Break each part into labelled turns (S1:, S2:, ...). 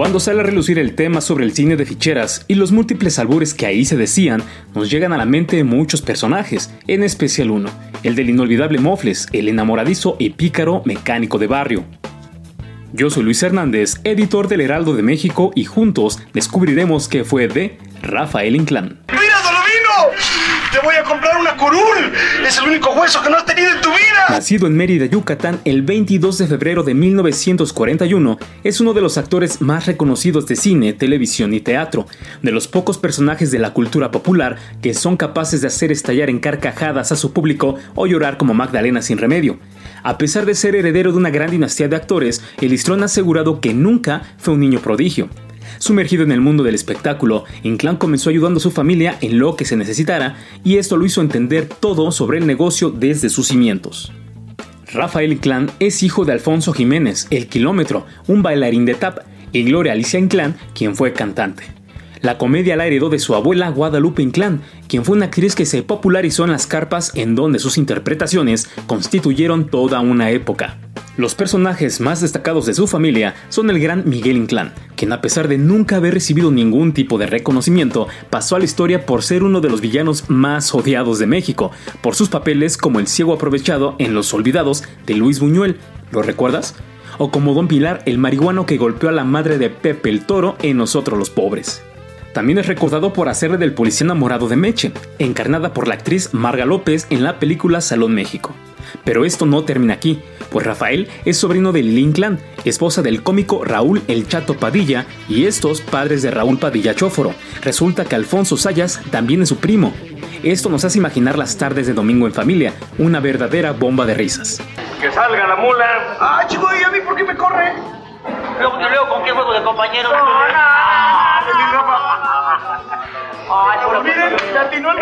S1: Cuando sale a relucir el tema sobre el cine de ficheras y los múltiples albures que ahí se decían, nos llegan a la mente muchos personajes, en especial uno, el del inolvidable Mofles, el enamoradizo y pícaro mecánico de barrio. Yo soy Luis Hernández, editor del Heraldo de México, y juntos descubriremos qué fue de Rafael Inclán.
S2: ¡Te voy a comprar una curul! ¡Es el único hueso que no has tenido en tu vida!
S1: Nacido en Mérida, Yucatán, el 22 de febrero de 1941, es uno de los actores más reconocidos de cine, televisión y teatro, de los pocos personajes de la cultura popular que son capaces de hacer estallar en carcajadas a su público o llorar como Magdalena sin remedio. A pesar de ser heredero de una gran dinastía de actores, el histrón ha asegurado que nunca fue un niño prodigio. Sumergido en el mundo del espectáculo, Inclán comenzó ayudando a su familia en lo que se necesitara y esto lo hizo entender todo sobre el negocio desde sus cimientos. Rafael Inclán es hijo de Alfonso Jiménez, el kilómetro, un bailarín de tap, y Gloria Alicia Inclán, quien fue cantante. La comedia la heredó de su abuela Guadalupe Inclán, quien fue una actriz que se popularizó en las carpas en donde sus interpretaciones constituyeron toda una época. Los personajes más destacados de su familia son el gran Miguel Inclán, quien a pesar de nunca haber recibido ningún tipo de reconocimiento, pasó a la historia por ser uno de los villanos más odiados de México, por sus papeles como el ciego aprovechado en Los Olvidados de Luis Buñuel. ¿Lo recuerdas? O como Don Pilar, el marihuano que golpeó a la madre de Pepe el Toro en Nosotros los Pobres. También es recordado por hacerle del policía enamorado de Meche, encarnada por la actriz Marga López en la película Salón México. Pero esto no termina aquí, pues Rafael es sobrino de Lili Inclán, esposa del cómico Raúl El Chato Padilla, y estos padres de Raúl Padilla Chóforo. Resulta que Alfonso Sayas también es su primo. Esto nos hace imaginar las tardes de domingo en familia, una verdadera bomba de risas.
S2: ¡Que salga la mula! ¡Ah, chico, ¿y a mí por qué me corre?
S3: Luego, luego ¿con qué juego de compañero?
S2: ¡No, no! ¡Ay, pero miren! ¡Latinó el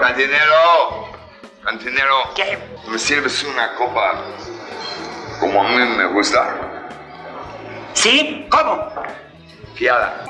S4: Cantinero, cantinero.
S3: ¿Qué?
S4: ¿Me sirves una copa como a mí me gusta?
S3: ¿Sí? ¿Cómo?
S4: Fiada.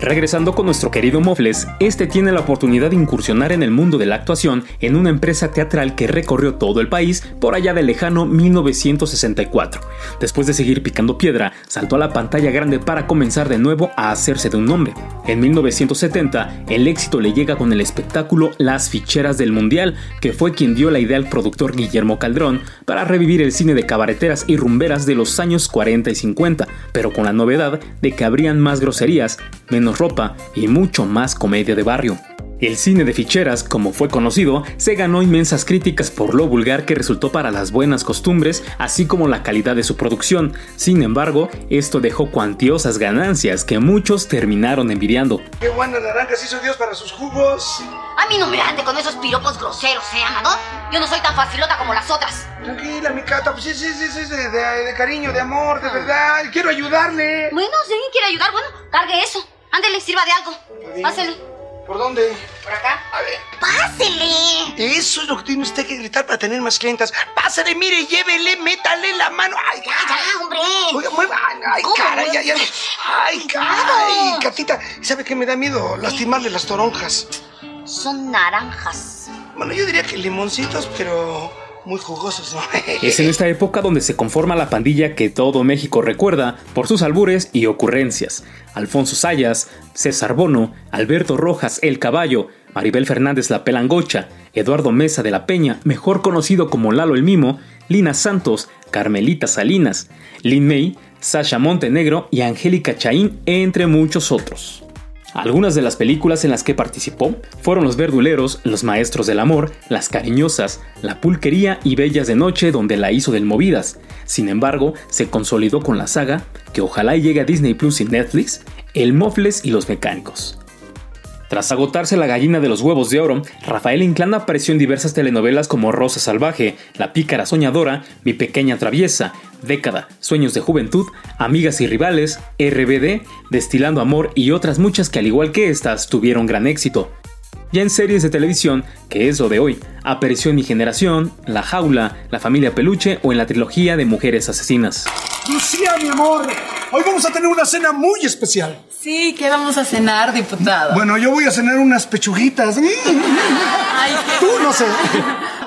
S1: Regresando con nuestro querido Mofles, este tiene la oportunidad de incursionar en el mundo de la actuación en una empresa teatral que recorrió todo el país por allá del lejano 1964. Después de seguir picando piedra, saltó a la pantalla grande para comenzar de nuevo a hacerse de un nombre. En 1970, el éxito le llega con el espectáculo Las Ficheras del Mundial, que fue quien dio la idea al productor Guillermo Caldrón para revivir el cine de cabareteras y rumberas de los años 40 y 50, pero con la novedad de que habrían más groserías, menos ropa y mucho más comedia de barrio. El cine de ficheras, como fue conocido, se ganó inmensas críticas por lo vulgar que resultó para las buenas costumbres, así como la calidad de su producción. Sin embargo, esto dejó cuantiosas ganancias que muchos terminaron envidiando.
S2: ¡Qué buenas naranjas hizo Dios para sus jugos!
S5: A mí no me ande con esos piropos groseros, ¿eh, Amador? Yo no soy tan facilota como las otras.
S2: Tranquila, mi cata, pues sí, sí, sí, sí, de, de- de cariño, de amor, de verdad. Quiero ayudarle.
S5: Bueno, si alguien quiere ayudar, bueno, cargue eso. Ándele, sirva de algo. Pásele.
S2: ¿Por dónde?
S5: Por acá.
S2: A ver.
S5: Pásele.
S2: Eso es lo que tiene usted que gritar para tener más clientas. Pásale, mire, llévele, métale la mano. ¡Ay,
S5: Ya, ya, hombre.
S2: Oiga, mueva. Ay,
S5: ¿Cómo?
S2: cara, ya, ya. Ay,
S5: Cuidado.
S2: ay, Catita. ¿Sabe qué me da miedo? Lastimarle las toronjas.
S5: Son naranjas.
S2: Bueno, yo diría que limoncitos, pero muy ¿no?
S1: Es en esta época donde se conforma la pandilla que todo México recuerda por sus albures y ocurrencias. Alfonso Sayas, César Bono, Alberto Rojas El Caballo, Maribel Fernández La Pelangocha, Eduardo Mesa de la Peña, mejor conocido como Lalo el Mimo, Lina Santos, Carmelita Salinas, Lin May, Sasha Montenegro y Angélica Chaín, entre muchos otros. Algunas de las películas en las que participó fueron Los Verduleros, Los Maestros del Amor, Las Cariñosas, La Pulquería y Bellas de Noche, donde la hizo del Movidas. Sin embargo, se consolidó con la saga, que ojalá llegue a Disney Plus y Netflix, El Mofles y Los Mecánicos. Tras agotarse la gallina de los huevos de oro, Rafael Inclán apareció en diversas telenovelas como Rosa Salvaje, La Pícara Soñadora, Mi Pequeña Traviesa, Década, Sueños de Juventud, Amigas y Rivales, RBD, Destilando Amor y otras muchas que al igual que estas tuvieron gran éxito. Ya en series de televisión, que es lo de hoy, apareció en Mi Generación, La Jaula, La Familia Peluche o en la trilogía de Mujeres Asesinas.
S2: Lucía, mi amor, hoy vamos a tener una cena muy especial.
S6: Sí, ¿qué vamos a cenar, diputado?
S2: Bueno, yo voy a cenar unas pechuguitas.
S6: Ay,
S2: Tú no sé.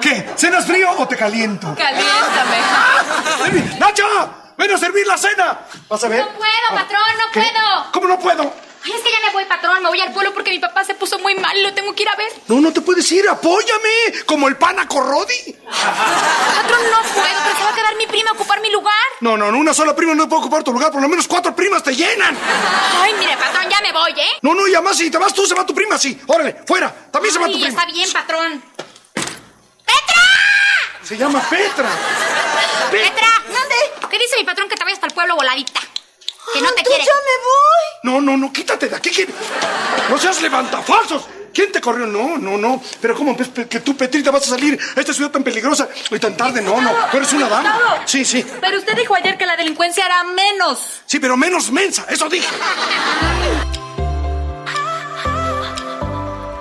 S2: ¿Qué? ¿Cenas frío o te caliento?
S6: Caliéntame.
S2: ¡Nacho! ¡Ven a servir la cena! ¿Vas a ver?
S5: No puedo, patrón, no
S2: ¿Qué?
S5: puedo.
S2: ¿Cómo no puedo?
S5: Ay, es que ya me voy, patrón. Me voy al pueblo porque mi papá se puso muy mal. Lo tengo que ir a ver.
S2: No, no te puedes ir. Apóyame. Como el pana Corrodi.
S5: Patrón, no puedo, pero se va a quedar mi prima a ocupar mi lugar.
S2: No, no, no, una sola prima no puede ocupar tu lugar. Por lo menos cuatro primas te llenan.
S5: Ay, mire, patrón, ya me voy, ¿eh?
S2: No, no, y además si te vas tú, se va tu prima, sí. Órale, fuera. También se va tu prima.
S5: está bien, patrón.
S2: Se llama Petra.
S5: Petra, ¿dónde? ¿Qué dice mi patrón que te vayas hasta el pueblo voladita? Que no te quiere.
S2: No, no, no, quítate de aquí. que- No seas levantafalsos. ¿Quién te corrió? No, no, no. Pero ¿cómo pe- que tú, Petrita, vas a salir a esta ciudad tan peligrosa y tan tarde? No, no. Tú eres una dama. Sí, sí.
S6: Pero usted dijo ayer que la delincuencia era menos.
S2: Sí, pero menos mensa. Eso dije.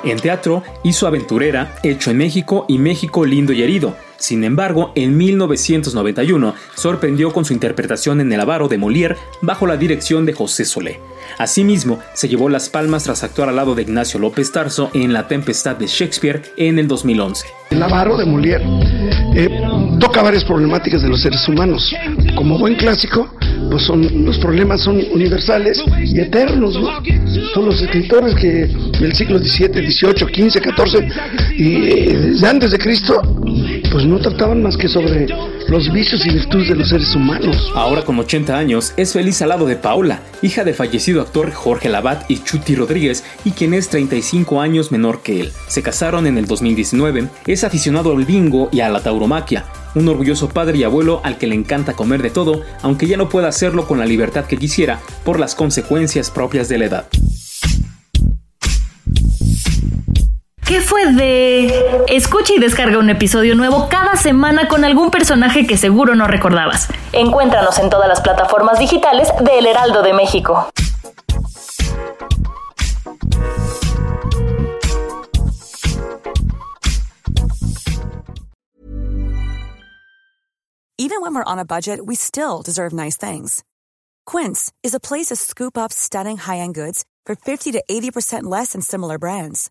S1: En teatro hizo Aventurera, Hecho en México y México Lindo y Herido. Sin embargo, en 1991 sorprendió con su interpretación en El Avaro de Molière bajo la dirección de José Solé. Asimismo, se llevó las palmas tras actuar al lado de Ignacio López Tarso en La Tempestad de Shakespeare en el 2011.
S7: El avaro de Molière eh, toca varias problemáticas de los seres humanos. Como buen clásico, pues son, los problemas son universales y eternos. ¿no? Son los escritores que del siglo XVII, XVIII, XV, XIV y eh, antes de Cristo, pues no trataban más que sobre los vicios y virtudes de los seres humanos.
S1: Ahora con 80 años, es feliz al lado de Paola, hija del fallecido actor Jorge Labat y Chuti Rodríguez, y quien es 35 años menor que él. Se casaron en el 2019, es aficionado al bingo y a la tauromaquia, un orgulloso padre y abuelo al que le encanta comer de todo, aunque ya no pueda hacerlo con la libertad que quisiera por las consecuencias propias de la edad.
S8: ¿Qué fue de...? Escucha y descarga un episodio nuevo cada semana con algún personaje que seguro no recordabas. Encuéntranos en todas las plataformas digitales de El Heraldo de México.
S9: Even when we're on a budget, we still deserve nice things. Quince is a place to scoop up stunning high-end goods for 50 to 80% less than similar brands.